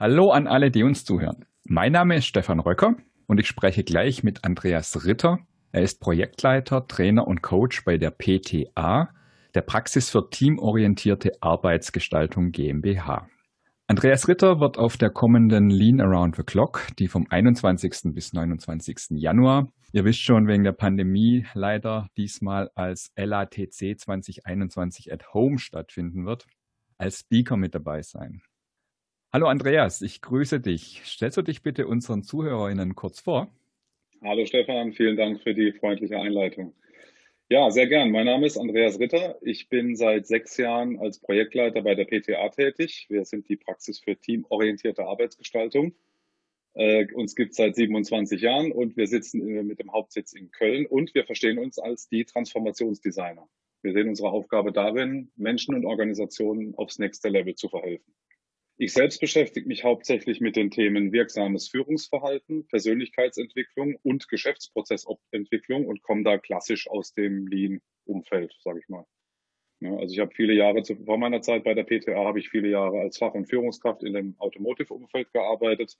Hallo an alle, die uns zuhören. Mein Name ist Stefan Röcker und ich spreche gleich mit Andreas Ritter. Er ist Projektleiter, Trainer und Coach bei der PTA, der Praxis für teamorientierte Arbeitsgestaltung GmbH. Andreas Ritter wird auf der kommenden Lean Around the Clock, die vom 21. bis 29. Januar, ihr wisst schon wegen der Pandemie leider diesmal als LATC 2021 at Home stattfinden wird, als Speaker mit dabei sein. Hallo Andreas, ich grüße dich. Stellst du dich bitte unseren ZuhörerInnen kurz vor? Hallo Stefan, vielen Dank für die freundliche Einleitung. Ja, sehr gern. Mein Name ist Andreas Ritter. Ich bin seit sechs Jahren als Projektleiter bei der PTA tätig. Wir sind die Praxis für teamorientierte Arbeitsgestaltung. Äh, uns gibt es seit 27 Jahren und wir sitzen mit dem Hauptsitz in Köln und wir verstehen uns als die Transformationsdesigner. Wir sehen unsere Aufgabe darin, Menschen und Organisationen aufs nächste Level zu verhelfen. Ich selbst beschäftige mich hauptsächlich mit den Themen wirksames Führungsverhalten, Persönlichkeitsentwicklung und Geschäftsprozessentwicklung und komme da klassisch aus dem Lean-Umfeld, sage ich mal. Ja, also ich habe viele Jahre zu, vor meiner Zeit bei der PTA habe ich viele Jahre als Fach- und Führungskraft in dem Automotive-Umfeld gearbeitet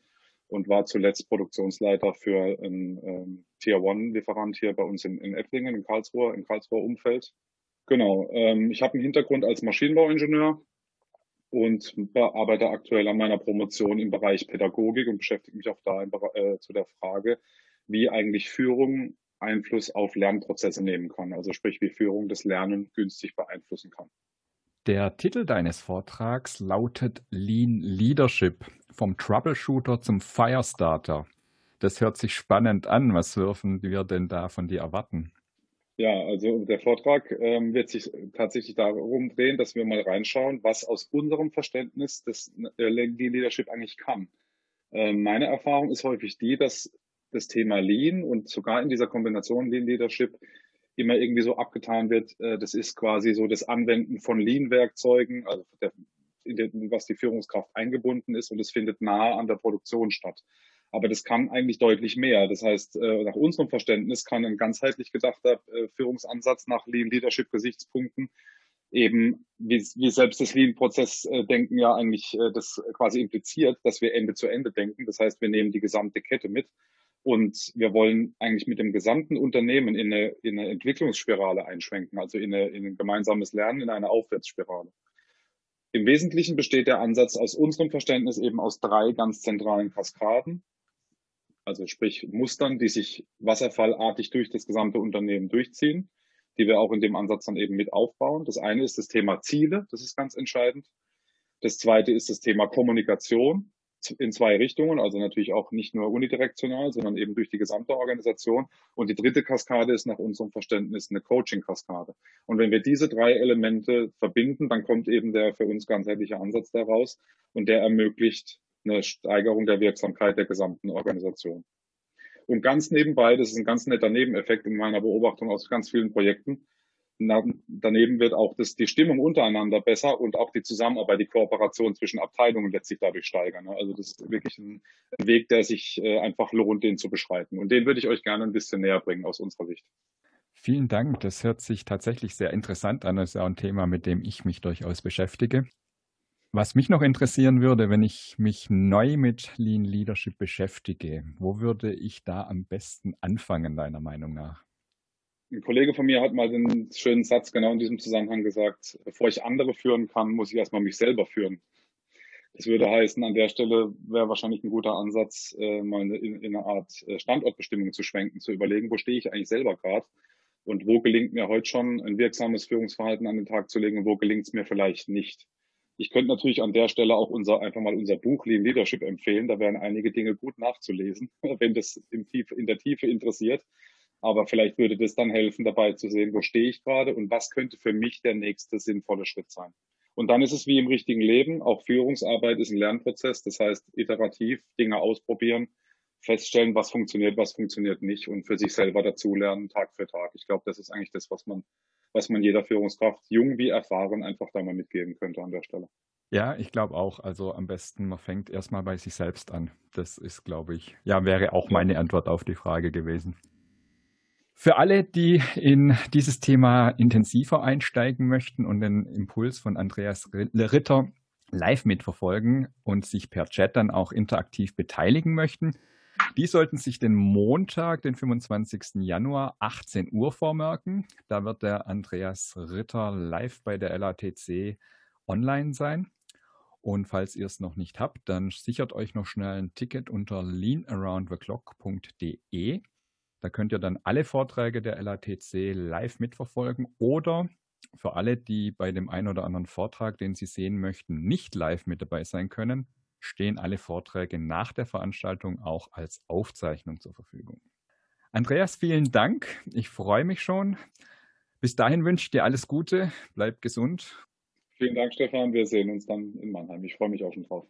und war zuletzt Produktionsleiter für einen ähm, Tier-One-Lieferant hier bei uns in, in Ettlingen, in Karlsruhe, im Karlsruher Umfeld. Genau. Ähm, ich habe einen Hintergrund als Maschinenbauingenieur, und arbeite aktuell an meiner Promotion im Bereich Pädagogik und beschäftige mich auch da äh, zu der Frage, wie eigentlich Führung Einfluss auf Lernprozesse nehmen kann, also sprich, wie Führung das Lernen günstig beeinflussen kann. Der Titel deines Vortrags lautet Lean Leadership vom Troubleshooter zum Firestarter. Das hört sich spannend an. Was dürfen wir denn da von dir erwarten? Ja, also der Vortrag ähm, wird sich tatsächlich darum drehen, dass wir mal reinschauen, was aus unserem Verständnis des äh, Lean Leadership eigentlich kann. Ähm, meine Erfahrung ist häufig die, dass das Thema Lean und sogar in dieser Kombination Lean Leadership immer irgendwie so abgetan wird. Äh, das ist quasi so das Anwenden von Lean-Werkzeugen, also der, den, was die Führungskraft eingebunden ist und es findet nahe an der Produktion statt. Aber das kann eigentlich deutlich mehr. Das heißt, äh, nach unserem Verständnis kann ein ganzheitlich gedachter äh, Führungsansatz nach Lean Leadership Gesichtspunkten eben, wie, wie selbst das Lean-Prozess-Denken ja eigentlich äh, das quasi impliziert, dass wir Ende zu Ende denken. Das heißt, wir nehmen die gesamte Kette mit und wir wollen eigentlich mit dem gesamten Unternehmen in eine, in eine Entwicklungsspirale einschwenken, also in, eine, in ein gemeinsames Lernen, in eine Aufwärtsspirale. Im Wesentlichen besteht der Ansatz aus unserem Verständnis eben aus drei ganz zentralen Kaskaden also sprich Mustern, die sich wasserfallartig durch das gesamte Unternehmen durchziehen, die wir auch in dem Ansatz dann eben mit aufbauen. Das eine ist das Thema Ziele, das ist ganz entscheidend. Das zweite ist das Thema Kommunikation in zwei Richtungen, also natürlich auch nicht nur unidirektional, sondern eben durch die gesamte Organisation. Und die dritte Kaskade ist nach unserem Verständnis eine Coaching-Kaskade. Und wenn wir diese drei Elemente verbinden, dann kommt eben der für uns ganzheitliche Ansatz daraus und der ermöglicht eine Steigerung der Wirksamkeit der gesamten Organisation. Und ganz nebenbei, das ist ein ganz netter Nebeneffekt in meiner Beobachtung aus ganz vielen Projekten, daneben wird auch das, die Stimmung untereinander besser und auch die Zusammenarbeit, die Kooperation zwischen Abteilungen letztlich dadurch steigern. Also das ist wirklich ein, Weg, der sich äh, einfach lohnt, den zu beschreiten. Und den würde ich euch gerne ein bisschen näher bringen aus unserer Sicht. Vielen Dank. Das hört sich tatsächlich sehr interessant an. Das ist auch ein Thema, mit dem ich mich durchaus beschäftige. Was mich noch interessieren würde, wenn ich mich neu mit Lean Leadership beschäftige, wo würde ich da am besten anfangen, deiner Meinung nach? Ein Kollege von mir hat mal den schönen Satz genau in diesem Zusammenhang gesagt, bevor ich andere führen kann, muss ich erstmal mich selber führen. Das würde heißen, an der Stelle wäre wahrscheinlich ein guter Ansatz, äh, mal in, in eine Art äh, Standortbestimmung zu schwenken, zu überlegen, wo stehe ich eigentlich selber gerade und wo gelingt mir heute schon ein wirksames Führungsverhalten an den Tag zu legen und wo gelingt es mir vielleicht nicht. Ich könnte natürlich an der Stelle auch unser, einfach mal unser Buch Lean Leadership empfehlen. Da wären einige Dinge gut nachzulesen, wenn das in, Tiefe, in der Tiefe interessiert. Aber vielleicht würde das dann helfen, dabei zu sehen, wo stehe ich gerade und was könnte für mich der nächste sinnvolle Schritt sein. Und dann ist es wie im richtigen Leben. Auch Führungsarbeit ist ein Lernprozess. Das heißt, iterativ Dinge ausprobieren, feststellen, was funktioniert, was funktioniert nicht und für sich selber dazulernen, Tag für Tag. Ich glaube, das ist eigentlich das, was man was man jeder Führungskraft, jung wie erfahren, einfach da mal mitgeben könnte an der Stelle. Ja, ich glaube auch. Also am besten, man fängt erstmal bei sich selbst an. Das ist, glaube ich, ja, wäre auch meine Antwort auf die Frage gewesen. Für alle, die in dieses Thema intensiver einsteigen möchten und den Impuls von Andreas Ritter live mitverfolgen und sich per Chat dann auch interaktiv beteiligen möchten, die sollten sich den Montag, den 25. Januar, 18 Uhr vormerken. Da wird der Andreas Ritter live bei der LATC online sein. Und falls ihr es noch nicht habt, dann sichert euch noch schnell ein Ticket unter leanaroundtheclock.de. Da könnt ihr dann alle Vorträge der LATC live mitverfolgen oder für alle, die bei dem einen oder anderen Vortrag, den sie sehen möchten, nicht live mit dabei sein können, stehen alle Vorträge nach der Veranstaltung auch als Aufzeichnung zur Verfügung. Andreas, vielen Dank. Ich freue mich schon. Bis dahin wünsche ich dir alles Gute. Bleib gesund. Vielen Dank, Stefan. Wir sehen uns dann in Mannheim. Ich freue mich auch schon drauf.